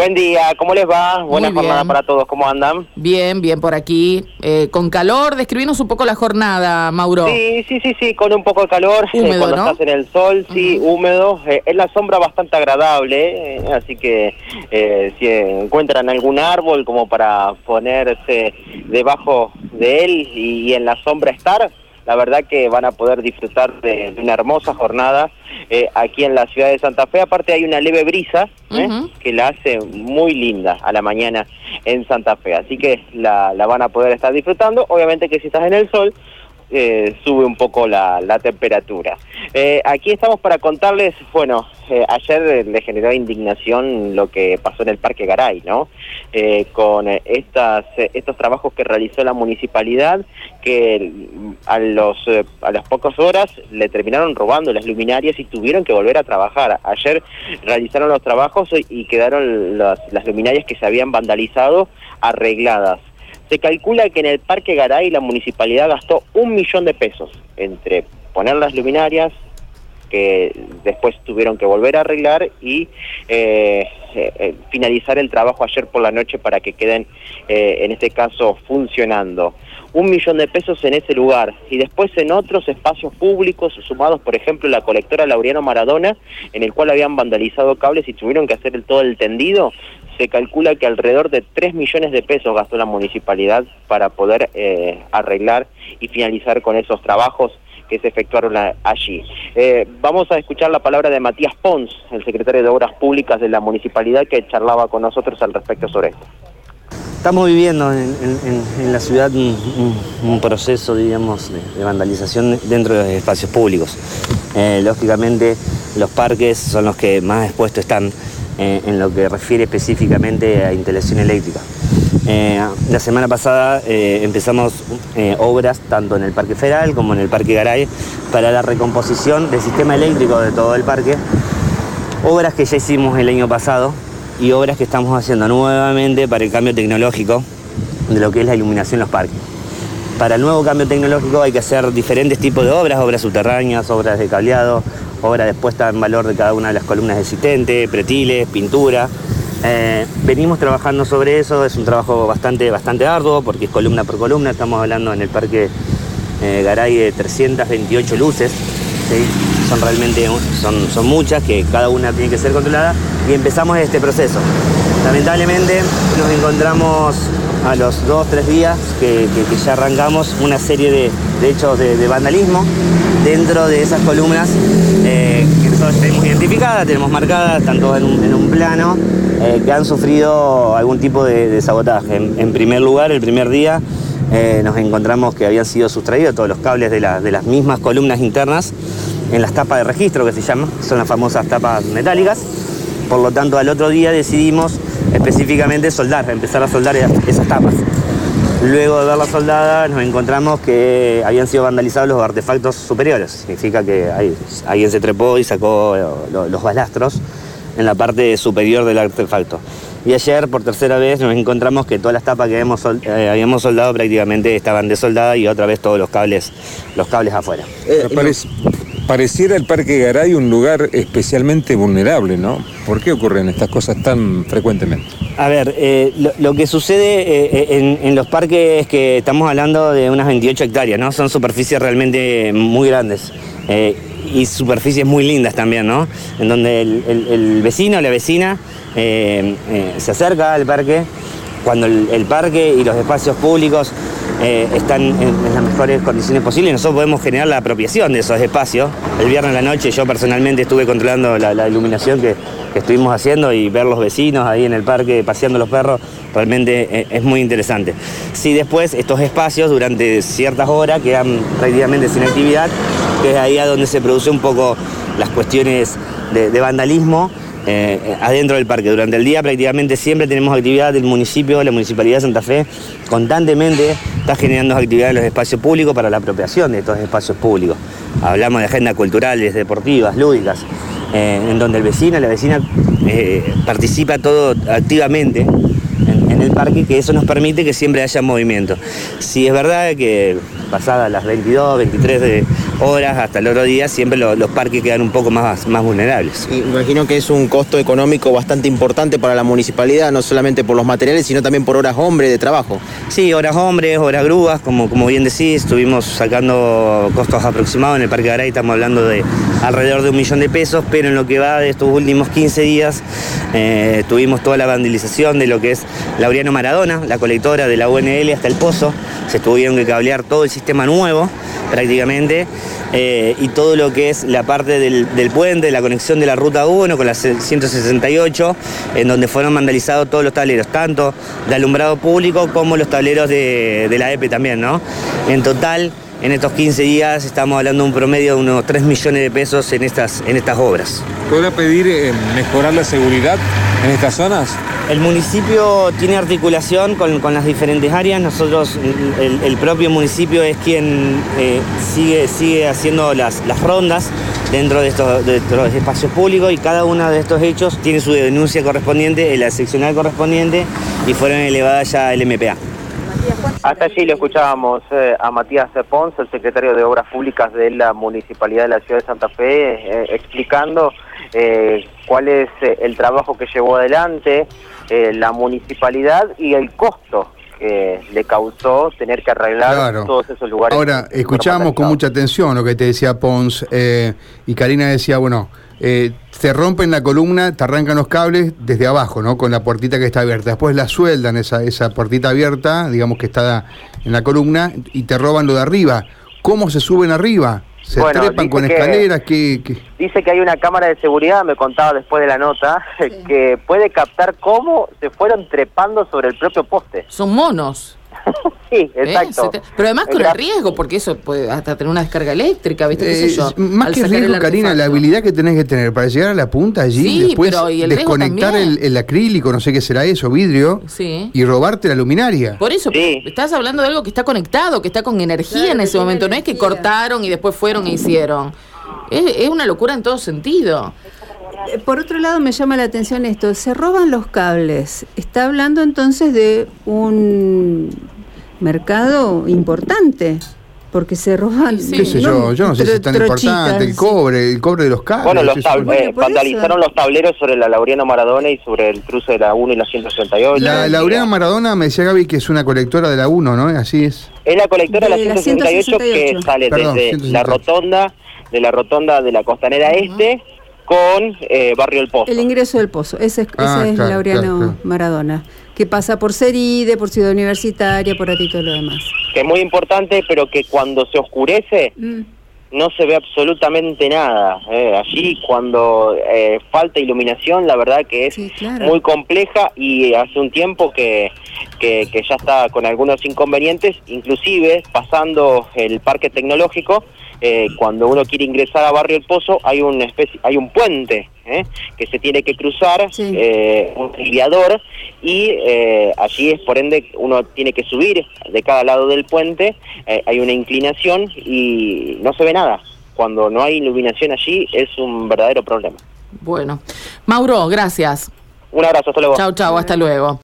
Buen día, ¿cómo les va? Buena jornada para todos, ¿cómo andan? Bien, bien por aquí. Eh, con calor, describinos un poco la jornada, Mauro. Sí, sí, sí, sí, con un poco de calor, eh, cuando ¿no? estás en el sol, sí, húmedo, eh, es la sombra bastante agradable, eh, así que eh, si encuentran algún árbol como para ponerse debajo de él y, en la sombra estar, la verdad que van a poder disfrutar de, de una hermosa jornada eh, aquí en la ciudad de Santa Fe. Aparte hay una leve brisa ¿eh? Que la hace muy linda a la mañana en Santa Fe, así que la, la van a poder estar disfrutando. Obviamente que si estás en el sol, eh, sube un poco la, la temperatura. Eh, aquí estamos para contarles, bueno, eh, ayer eh, le generó indignación lo que pasó en el Parque Garay, ¿no? Eh, con estas, estos trabajos que realizó la municipalidad, que mm, a, los, a las pocas horas le terminaron robando las luminarias y tuvieron que volver a trabajar. Ayer realizaron los trabajos y- quedaron las luminarias que se habían vandalizado arregladas. Se calcula que en el Parque Garay la municipalidad gastó un millón de pesos entre poner las luminarias, que después tuvieron que volver a arreglar y eh, eh, eh, finalizar el trabajo ayer por la noche para que queden, eh, en este caso, funcionando. Un millón de pesos en ese lugar y después en otros espacios públicos sumados, por ejemplo, la colectora Laureano Maradona, en el cual habían vandalizado cables y tuvieron que hacer el, todo el tendido, se calcula que alrededor de 3 millones de pesos gastó la municipalidad para poder eh, arreglar y finalizar con esos trabajos que se efectuaron allí. Eh, vamos a escuchar la palabra de Matías Pons, el secretario de Obras Públicas de la municipalidad, que charlaba con nosotros al respecto sobre esto. Estamos viviendo en, la ciudad un, proceso, digamos, de, de vandalización dentro de los espacios públicos. Eh, lógicamente, los parques son los que más expuestos están eh, en lo que refiere específicamente a instalación eléctrica. Eh, la semana pasada eh, empezamos eh, obras tanto en el Parque Federal como en el Parque Garay para la recomposición del sistema eléctrico de todo el parque obras que ya hicimos el año pasado y obras que estamos haciendo nuevamente para el cambio tecnológico de lo que es la iluminación en los parques. Para el nuevo cambio tecnológico hay que hacer diferentes tipos de obras, obras subterráneas, obras de cableado, obras de puesta en valor de cada una de las columnas existentes, pretiles, pintura. Eh, venimos trabajando sobre eso, es un trabajo bastante, bastante arduo porque es columna por columna, estamos hablando en el parque eh, Garay de 328 luces, ¿sí? son realmente son, son muchas, que cada una tiene que ser controlada y empezamos este proceso. Lamentablemente nos encontramos a los dos, tres días que, ya arrancamos una serie de, de hechos de vandalismo dentro de esas columnas eh, que nosotros tenemos identificadas, tenemos marcadas, están todas en un, plano, eh, que han sufrido algún tipo de, sabotaje. En, primer lugar, el primer día eh, nos encontramos que habían sido sustraídos todos los cables de, la- de las mismas columnas internas en las tapas de registro que se llaman, son las famosas tapas metálicas. Por lo tanto, al otro día decidimos específicamente soldar, empezar a soldar esas tapas. Luego de verlas soldadas nos encontramos que habían sido vandalizados los artefactos superiores. Significa que alguien se trepó y sacó lo- los balastros en la parte superior del artefacto. Y ayer, por tercera vez, nos encontramos que todas las tapas que habíamos, sol- eh, habíamos soldado prácticamente estaban desoldadas y otra vez todos los cables, los cables afuera. Parec- pareciera el Parque Garay un lugar especialmente vulnerable, ¿no? ¿Por qué ocurren estas cosas tan frecuentemente? A ver, eh, lo, que sucede eh, en, en los parques es que estamos hablando de unas 28 hectáreas, ¿no? Son superficies realmente muy grandes eh, y superficies muy lindas también, ¿no? En donde el, vecino o la vecina eh, eh, se acerca al parque cuando el parque y los espacios públicos eh, están en, las mejores condiciones posibles, nosotros podemos generar la apropiación de esos espacios. El viernes a la noche yo personalmente estuve controlando la, iluminación que, estuvimos haciendo y ver los vecinos ahí en el parque paseando los perros, realmente eh, es muy interesante. Si después estos espacios durante ciertas horas quedan prácticamente sin actividad, que es ahí a donde se produce un poco las cuestiones de vandalismo eh, eh, adentro del parque. Durante el día prácticamente siempre tenemos actividad del municipio, la Municipalidad de Santa Fe constantemente está generando actividades en los espacios públicos para la apropiación de estos espacios públicos. Hablamos de agendas culturales, deportivas, lúdicas, eh, en donde el vecino, la vecina participa todo activamente en, el parque, que eso nos permite que siempre haya movimiento. Si es verdad que pasadas las 22, 23 de horas hasta el otro día, siempre lo- los parques quedan un poco más, más vulnerables. Y imagino que es un costo económico bastante importante para la municipalidad, no solamente por los materiales, sino también por horas hombre de trabajo. Sí, horas hombres, horas grúas, como, como bien decís, estuvimos sacando costos aproximados en el Parque Garay, estamos hablando de alrededor de un millón de pesos, pero en lo que va de estos últimos 15 días eh, tuvimos toda la vandalización de lo que es Laureano Maradona, la colectora de la UNL hasta el Pozo, se tuvieron que cablear todo el sistema nuevo prácticamente eh, y todo lo que es la parte del, puente, la conexión de la ruta 1 con la 168, en donde fueron vandalizados todos los tableros, tanto de alumbrado público como los tableros de, la EPE también, ¿no? En total, en estos 15 días estamos hablando de un promedio de unos 3 millones de pesos en estas, en estas obras. ¿Podrá pedir eh, mejorar la seguridad en estas zonas? El municipio tiene articulación con, las diferentes áreas. Nosotros, el, el propio municipio es quien eh, sigue, haciendo las, rondas dentro de estos, espacios públicos y cada uno de estos hechos tiene su denuncia correspondiente, la seccional correspondiente y fueron elevadas ya al MPA. Hasta allí lo escuchábamos eh, a Matías Pons, el secretario de Obras Públicas de la Municipalidad de la Ciudad de Santa Fe, eh, explicando eh, cuál es eh, el trabajo que llevó adelante eh, la municipalidad y el costo que le causó tener que arreglar Claro. todos esos lugares. Ahora, escuchábamos con mucha atención lo que te decía Pons eh, y Karina decía, bueno, eh, te rompen la columna, te arrancan los cables desde abajo, ¿no? Con la puertita que está abierta. Después la sueldan, esa, esa puertita abierta, digamos que está en la columna, y te roban lo de arriba. ¿Cómo se suben arriba? ¿Se Bueno, trepan con que- escaleras? Dice que hay una cámara de seguridad, me contaba después de la nota, que puede captar cómo se fueron trepando sobre el propio poste. Son monos. sí, ¿eh? exacto. Pero además con el riesgo, porque eso puede hasta tener una descarga eléctrica, ¿viste? ¿Qué sé Eh, yo? más al que el riesgo, Karina, la habilidad que tenés que tener para llegar a la punta allí, Sí, después pero el desconectar el, el acrílico, no sé qué será eso, vidrio, Sí. y robarte la luminaria. Por eso, Sí. pero estás hablando de algo que está conectado, que está con energía Claro, en ese momento. No es que cortaron y después fueron e hicieron. Es, es una locura en todo sentido. Eh, Por otro lado, me llama la atención esto, se roban los cables. Está hablando entonces de un mercado importante, porque se roban... Sí, ¿Qué sé yo? Yo no sé si es tan importante el cobre, el cobre de los cables. Bueno, los eso. tab- Bueno, eh, vandalizaron eso. los tableros sobre la Laureano Maradona y sobre el cruce de la 1 y la 168. La Laureana Maradona me decía Gaby que es una colectora de la 1, ¿no? Así es. Es la colectora de la la 168 que 168. sale Perdón, desde 168. la rotonda, de la rotonda de la Costanera Este con eh, Barrio El Pozo. El ingreso del pozo, ese es, Ah, ese es claro, Laureano claro, claro. Maradona, que pasa por Ceride, por Ciudad Universitaria, por Atito y lo demás. Que es muy importante, pero que cuando se oscurece Mm. no se ve absolutamente nada. eh. Allí cuando eh, falta iluminación, la verdad que es Sí, claro. muy compleja y hace un tiempo que, que, que ya está con algunos inconvenientes, inclusive pasando el parque tecnológico, eh, cuando uno quiere ingresar a Barrio El Pozo hay una especie, hay un puente eh, que se tiene que cruzar, Sí. eh, un desviador y eh, allí es por ende uno tiene que subir de cada lado del puente, eh, hay una inclinación y no se ve nada. Cuando no hay iluminación allí es un verdadero problema. Bueno. Mauro, gracias. Un abrazo, hasta luego. Chau, chau, hasta luego.